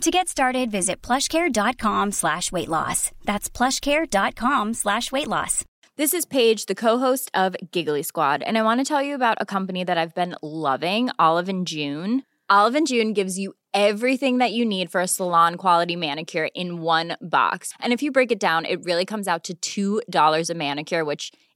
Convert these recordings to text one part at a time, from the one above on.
To get started, visit plushcare.com slash weight loss. That's plushcare.com slash weight loss. This is Paige, the co-host of Giggly Squad, and I want to tell you about a company that I've been loving, Olive and June. Olive and June gives you everything that you need for a salon quality manicure in one box. And if you break it down, it really comes out to $2 a manicure, which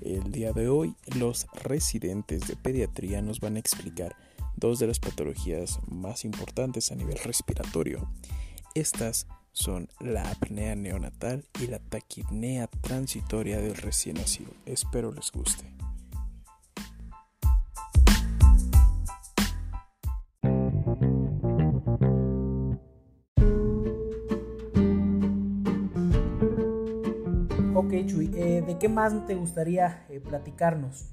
El día de hoy los residentes de pediatría nos van a explicar dos de las patologías más importantes a nivel respiratorio. Estas son la apnea neonatal y la taquipnea transitoria del recién nacido. Espero les guste. Eh, ¿de qué más te gustaría eh, platicarnos?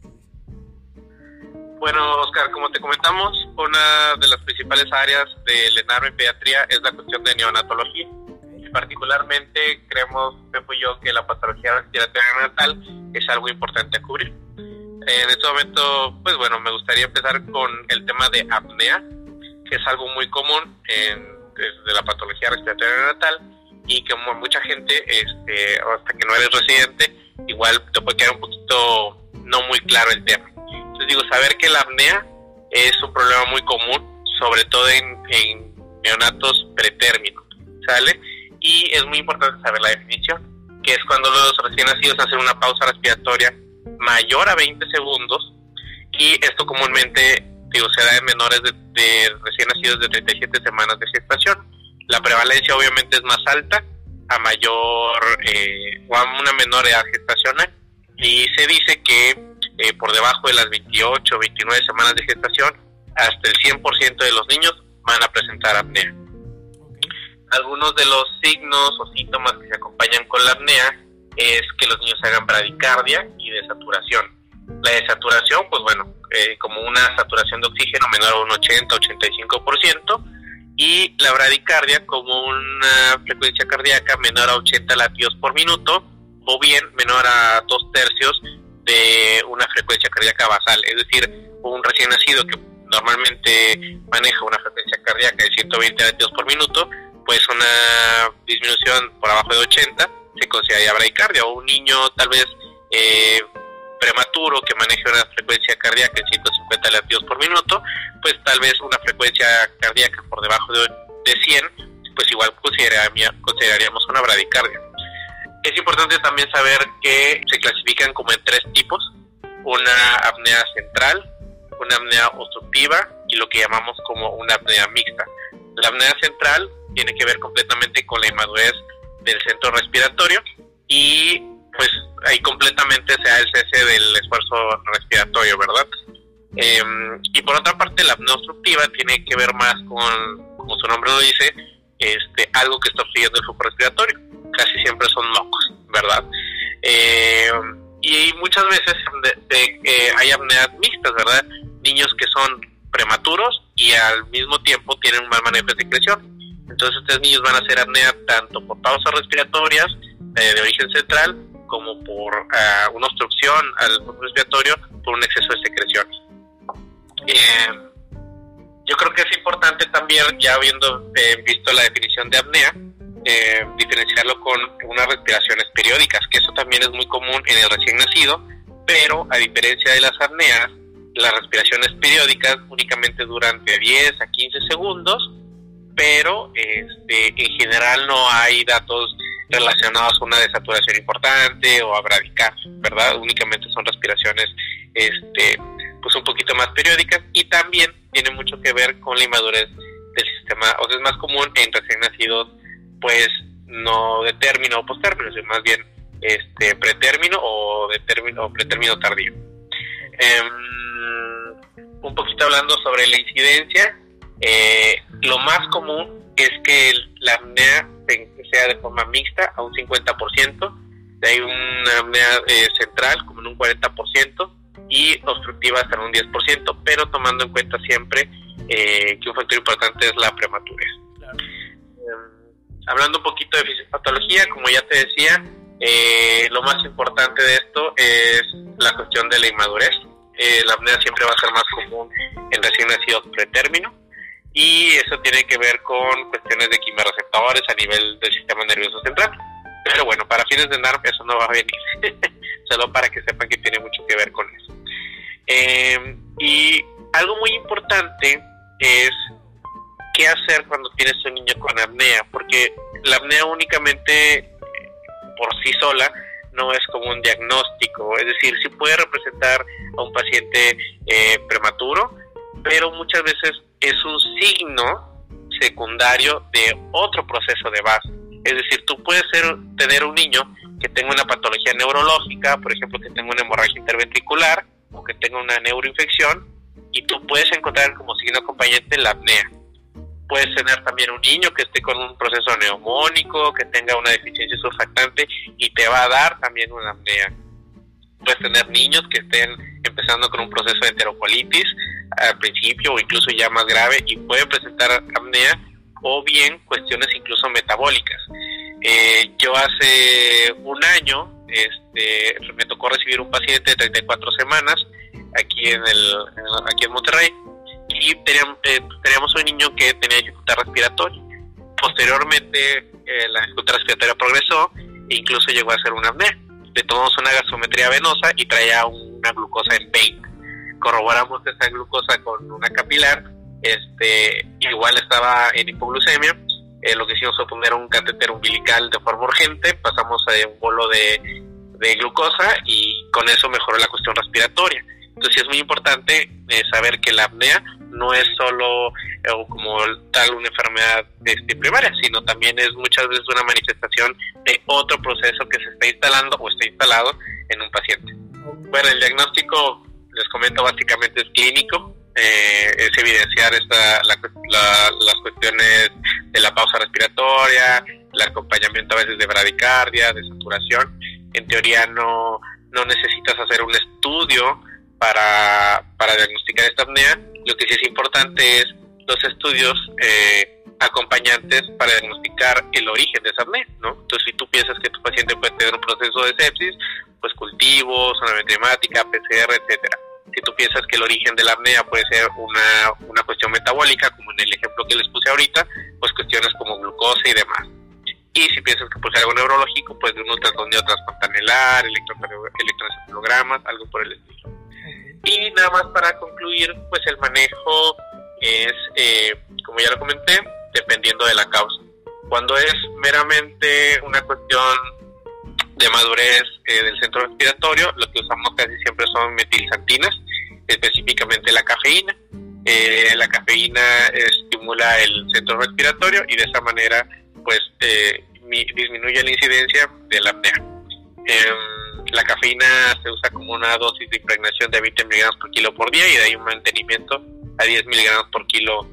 Bueno, Oscar, como te comentamos, una de las principales áreas del ENARO en pediatría es la cuestión de neonatología. Y particularmente creemos, Pepo y yo, que la patología respiratoria neonatal es algo importante a cubrir. En este momento, pues bueno, me gustaría empezar con el tema de apnea, que es algo muy común en, de la patología respiratoria neonatal y que mucha gente, este, hasta que no eres residente, igual te puede quedar un poquito no muy claro el tema. Entonces digo, saber que la apnea es un problema muy común, sobre todo en, neonatos pretérminos, ¿sale? Y es muy importante saber la definición, que es cuando los recién nacidos hacen una pausa respiratoria mayor a 20 segundos y esto comúnmente digo, se da en menores de, de recién nacidos de 37 semanas de gestación la prevalencia obviamente es más alta a mayor eh, o a una menor edad gestacional y se dice que eh, por debajo de las 28 o 29 semanas de gestación hasta el 100% de los niños van a presentar apnea. Algunos de los signos o síntomas que se acompañan con la apnea es que los niños hagan bradicardia y desaturación. La desaturación, pues bueno, eh, como una saturación de oxígeno menor a un 80-85%, y la bradicardia como una frecuencia cardíaca menor a 80 latidos por minuto o bien menor a dos tercios de una frecuencia cardíaca basal, es decir, un recién nacido que normalmente maneja una frecuencia cardíaca de 120 latidos por minuto, pues una disminución por abajo de 80 se consideraría bradicardia o un niño tal vez eh, prematuro que maneje una frecuencia cardíaca de 150 latidos por minuto, pues tal vez una frecuencia cardíaca por debajo de, 100, pues igual consideraríamos una bradicardia. Es importante también saber que se clasifican como en tres tipos, una apnea central, una apnea obstructiva y lo que llamamos como una apnea mixta. La apnea central tiene que ver completamente con la inmadurez del centro respiratorio y pues ahí completamente se da el cese del esfuerzo respiratorio, ¿verdad? Em, y por otra parte, la apnea obstructiva tiene que ver más con, como su nombre lo dice, este, algo que está obstruyendo el flujo respiratorio. Casi siempre son mocos, ¿verdad? Eh, Y muchas veces hay apneas mixtas, ¿verdad? Niños que son prematuros y al mismo tiempo tienen un mal manejo de secreción. Entonces estos niños van a hacer apnea tanto por pausas respiratorias eh, de origen central como por ah, una obstrucción al respiratorio por un exceso de secreciones. Eh, yo creo que es importante también, ya habiendo eh, visto la definición de apnea, eh, diferenciarlo con unas respiraciones periódicas, que eso también es muy común en el recién nacido, pero a diferencia de las apneas, las respiraciones periódicas únicamente duran de 10 a 15 segundos, pero este, en general no hay datos relacionados a una desaturación importante o a ¿verdad? Únicamente son respiraciones este, pues un poquito más periódicas y también tiene mucho que ver con la inmadurez del sistema, o sea, es más común en recién nacidos, pues no de término o postérmino, sino más bien este pretérmino o de término o pretérmino tardío. Em, un poquito hablando sobre la incidencia, eh, lo más común es que la apnea sea de forma mixta a un 50%, hay una apnea eh, central como en un 40%, y obstructiva hasta en un 10%, pero tomando en cuenta siempre eh, que un factor importante es la prematurez. Em, hablando un poquito de fisiopatología, como ya te decía, eh, lo más importante de esto es la cuestión de la inmadurez. Eh, la apnea siempre va a ser más común en recién nacidos pretérmino y eso tiene que ver con cuestiones de quimioreceptores a nivel del sistema nervioso central. Pero bueno, para fines de NARP eso no va a venir, solo para que sepan que tiene mucho que ver con eso. Eh, y algo muy importante es qué hacer cuando tienes un niño con apnea, porque la apnea únicamente eh, por sí sola no es como un diagnóstico, es decir, sí puede representar a un paciente eh, prematuro, pero muchas veces es un signo secundario de otro proceso de base. Es decir, tú puedes tener un niño que tenga una patología neurológica, por ejemplo, que tenga una hemorragia interventricular, o que tenga una neuroinfección y tú puedes encontrar como signo acompañante la apnea. Puedes tener también un niño que esté con un proceso neumónico, que tenga una deficiencia surfactante y te va a dar también una apnea. Puedes tener niños que estén empezando con un proceso de enterocolitis al principio o incluso ya más grave y pueden presentar apnea o bien cuestiones incluso metabólicas. Eh, yo hace un año este, me tocó recibir un paciente de 34 semanas aquí en, el, aquí en Monterrey y teníamos, eh, teníamos un niño que tenía dificultad respiratoria. Posteriormente eh, la dificultad respiratoria progresó e incluso llegó a ser una apnea. Le tomamos una gasometría venosa y traía una glucosa en 20. Corroboramos esa glucosa con una capilar, este, igual estaba en hipoglucemia eh, lo que hicimos fue poner un catéter umbilical de forma urgente, pasamos a un bolo de, glucosa y con eso mejoró la cuestión respiratoria. Entonces es muy importante eh, saber que la apnea no es solo eh, como tal una enfermedad este, primaria, sino también es muchas veces una manifestación de otro proceso que se está instalando o está instalado en un paciente. Bueno, el diagnóstico, les comento, básicamente es clínico, eh, es evidenciar esta, las cuestiones de la pausa respiratoria, el acompañamiento a veces de bradicardia, de saturación. En teoría no, no necesitas hacer un estudio para, para diagnosticar esta apnea. Lo que sí es importante es los estudios eh, acompañantes para diagnosticar el origen de esa apnea, ¿no? Entonces, si tú piensas que tu paciente puede tener un proceso de sepsis, pues cultivos, zona metemática, PCR, etcétera si tú piensas que el origen de la apnea puede ser una, una cuestión metabólica, como en el ejemplo que les puse ahorita, pues cuestiones como glucosa y demás. Y si piensas que puede ser algo neurológico, pues de un ultrasonido transpantanelar, electroencefalogramas, algo por el estilo. Y nada más para concluir, pues el manejo es, eh, como ya lo comenté, dependiendo de la causa. Cuando es meramente una cuestión de madurez eh, del centro respiratorio, lo que usamos casi siempre son metilsantinas, específicamente la cafeína. Eh, la cafeína estimula el centro respiratorio y de esa manera pues eh, disminuye la incidencia de la apnea. Em, la cafeína se usa como una dosis de impregnación de 20 miligramos por kilo por día y de ahí un mantenimiento a 10 miligramos por kilo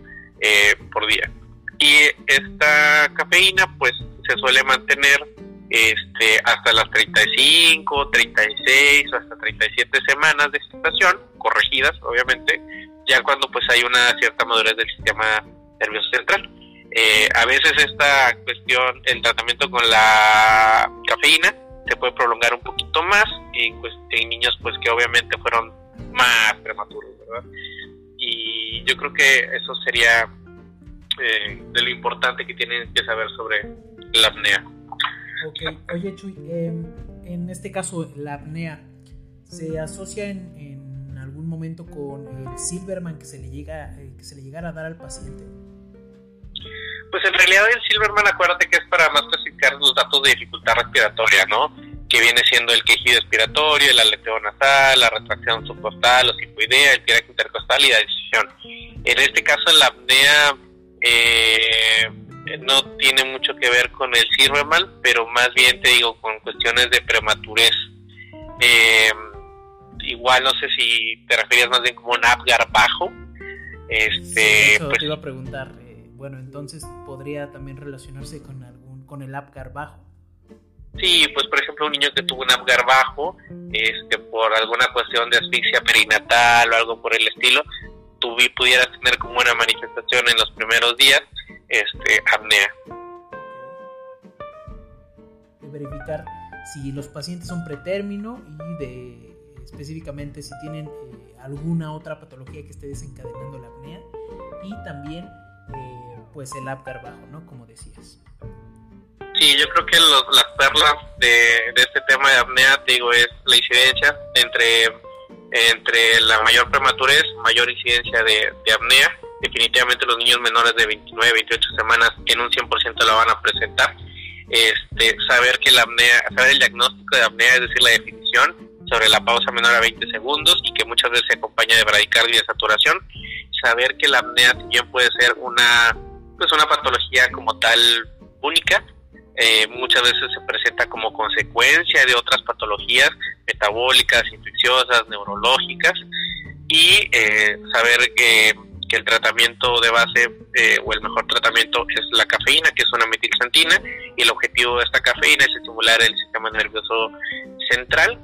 por día. Y esta cafeína pues se suele mantener este, hasta las 35, 36 o hasta 37 semanas de gestación, corregidas obviamente, ya cuando pues hay una cierta madurez del sistema nervioso central. Eh, a veces esta cuestión, el tratamiento con la cafeína se puede prolongar un poquito más en, pues, en niños pues que obviamente fueron más prematuros, ¿verdad? Y yo creo que eso sería eh, de lo importante que tienen que saber sobre la apnea. Ok, oye Chuy, em, en este caso la apnea se asocia en, en, algún momento con el Silverman que se le llega eh, que se le llegara a dar al paciente. Pues en realidad el Silverman, acuérdate que es para más clasificar los datos de dificultad respiratoria, ¿no? Que viene siendo el quejido expiratorio, el aleteo nasal, la retracción subcostal o sifoidea, el tiracto intercostal y la decisión. En este caso, la apnea eh, no tiene mucho que ver con el Silverman, pero más bien te digo con cuestiones de prematurez. Eh, igual no sé si te referías más bien como un Apgar bajo. Este, eso pues, te iba a preguntar. Eh, bueno, entonces podría también relacionarse con algún con el Apgar bajo. Sí, pues por ejemplo un niño que tuvo un Apgar bajo, este, por alguna cuestión de asfixia perinatal o algo por el estilo, tú pudieras tener como una manifestación en los primeros días, este, apnea. De verificar si los pacientes son pretérmino y de específicamente si tienen eh, alguna otra patología que esté desencadenando la apnea y también eh, pues el Apgar bajo, ¿no? Como decías. Sí, yo creo que las perlas de, de, este tema de apnea, te digo, es la incidencia entre, entre la mayor prematurez, mayor incidencia de, de apnea. Definitivamente los niños menores de 29, 28 semanas en un 100% la van a presentar. Este, saber que la apnea, saber el diagnóstico de apnea, es decir, la definición sobre la pausa menor a 20 segundos y que muchas veces se acompaña de bradicardia y de saturación. Saber que la apnea también puede ser una, pues una patología como tal única, eh, muchas veces se presenta como consecuencia de otras patologías metabólicas, infecciosas, neurológicas y eh, saber que, que, el tratamiento de base eh, o el mejor tratamiento es la cafeína, que es una metilxantina y el objetivo de esta cafeína es estimular el sistema nervioso central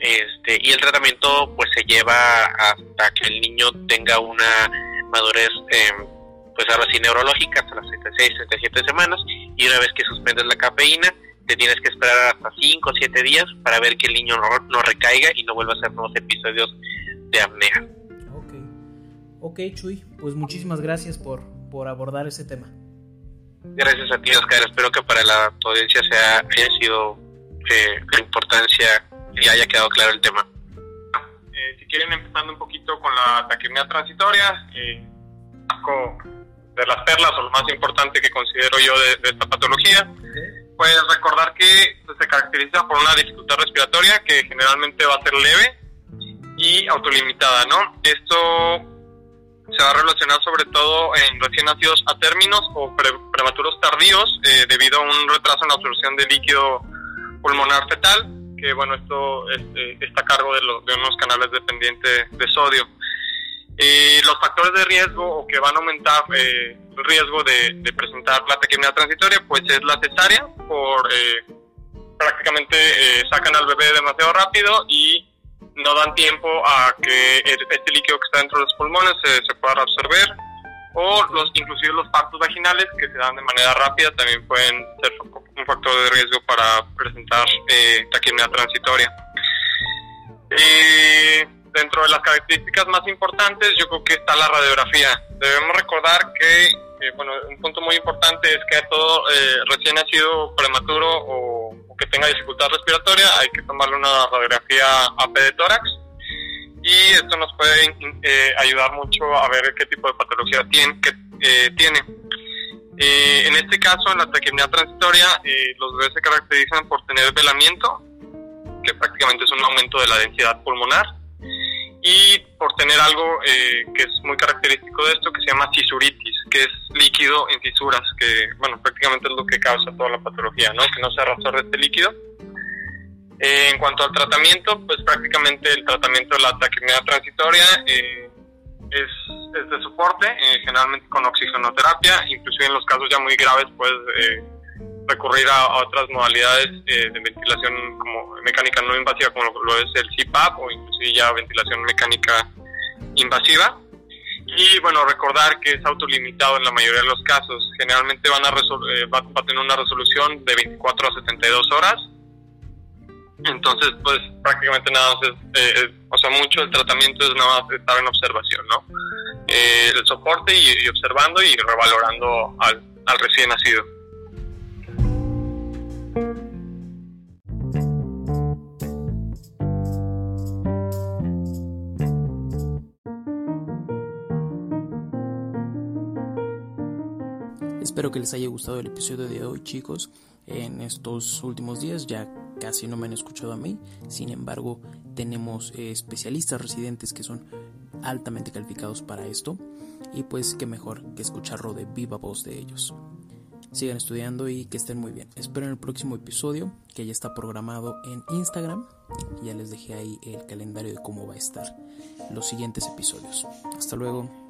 este, y el tratamiento pues se lleva hasta que el niño tenga una madurez eh, pues ahora sí neurológica hasta las 36, 37 semanas y una vez que suspendes la cafeína te tienes que esperar hasta 5 o 7 días para ver que el niño no, no, recaiga y no vuelva a hacer nuevos episodios de apnea. Ok, ok Chuy, pues muchísimas gracias por, por abordar ese tema. Gracias a ti Oscar, espero que para la audiencia sea, haya sido eh, la importancia y haya quedado claro el tema. Eh, si quieren empezando un poquito con la taquipnea transitoria, eh, de las perlas o lo más importante que considero yo de, esta patología, pues recordar que se caracteriza por una dificultad respiratoria que generalmente va a ser leve y autolimitada, ¿no? Esto se va a relacionar sobre todo en recién nacidos a términos o prematuros tardíos eh, debido a un retraso en la absorción de líquido pulmonar fetal, que bueno, esto este, está a cargo de, de unos canales dependientes de sodio. Eh, los factores de riesgo o que van a aumentar eh, el riesgo de, presentar la taquimia transitoria, pues es la cesárea, por eh, prácticamente sacan al bebé demasiado rápido y no dan tiempo a que este líquido que está dentro de los pulmones se, pueda absorber o los inclusive los partos vaginales que se dan de manera rápida también pueden ser un factor de riesgo para presentar eh, taquimia transitoria. Eh, dentro de las características más importantes, yo creo que está la radiografía. Debemos recordar que, eh, bueno, un punto muy importante es que todo eh, recién nacido prematuro o, que tenga dificultad respiratoria, hay que tomarle una radiografía AP de tórax. Y esto nos puede eh, ayudar mucho a ver qué tipo de patología tiene. Que, tiene. en este caso, en la taquipnea transitoria, los bebés se caracterizan por tener velamiento, que prácticamente es un aumento de la densidad pulmonar y por tener algo eh, que es muy característico de esto que se llama cisuritis, que es líquido en fisuras, que bueno, prácticamente es lo que causa toda la patología, ¿no? Que no se absorbe este líquido. Eh, en cuanto al tratamiento, pues prácticamente el tratamiento de la taquimia transitoria eh, es, es, de soporte, generalmente con oxigenoterapia, inclusive en los casos ya muy graves, pues recurrir a, otras modalidades eh, de ventilación como mecánica no invasiva, como lo es el CPAP o inclusive ya ventilación mecánica invasiva. Y bueno, recordar que es autolimitado en la mayoría de los casos. Generalmente van a eh, va, a tener una resolución de 24 a 72 horas. Entonces, pues prácticamente nada más es, o sea, mucho el tratamiento es nada más estar en observación, ¿no? el soporte y, observando y revalorando al, al recién nacido. Espero que les haya gustado el episodio de hoy chicos. En estos últimos días ya casi no me han escuchado a mí. Sin embargo, tenemos eh, especialistas residentes que son altamente calificados para esto. Y pues qué mejor que escucharlo de viva voz de ellos. Sigan estudiando y que estén muy bien. Espero en el próximo episodio que ya está programado en Instagram. Ya les dejé ahí el calendario de cómo va a estar los siguientes episodios. Hasta luego.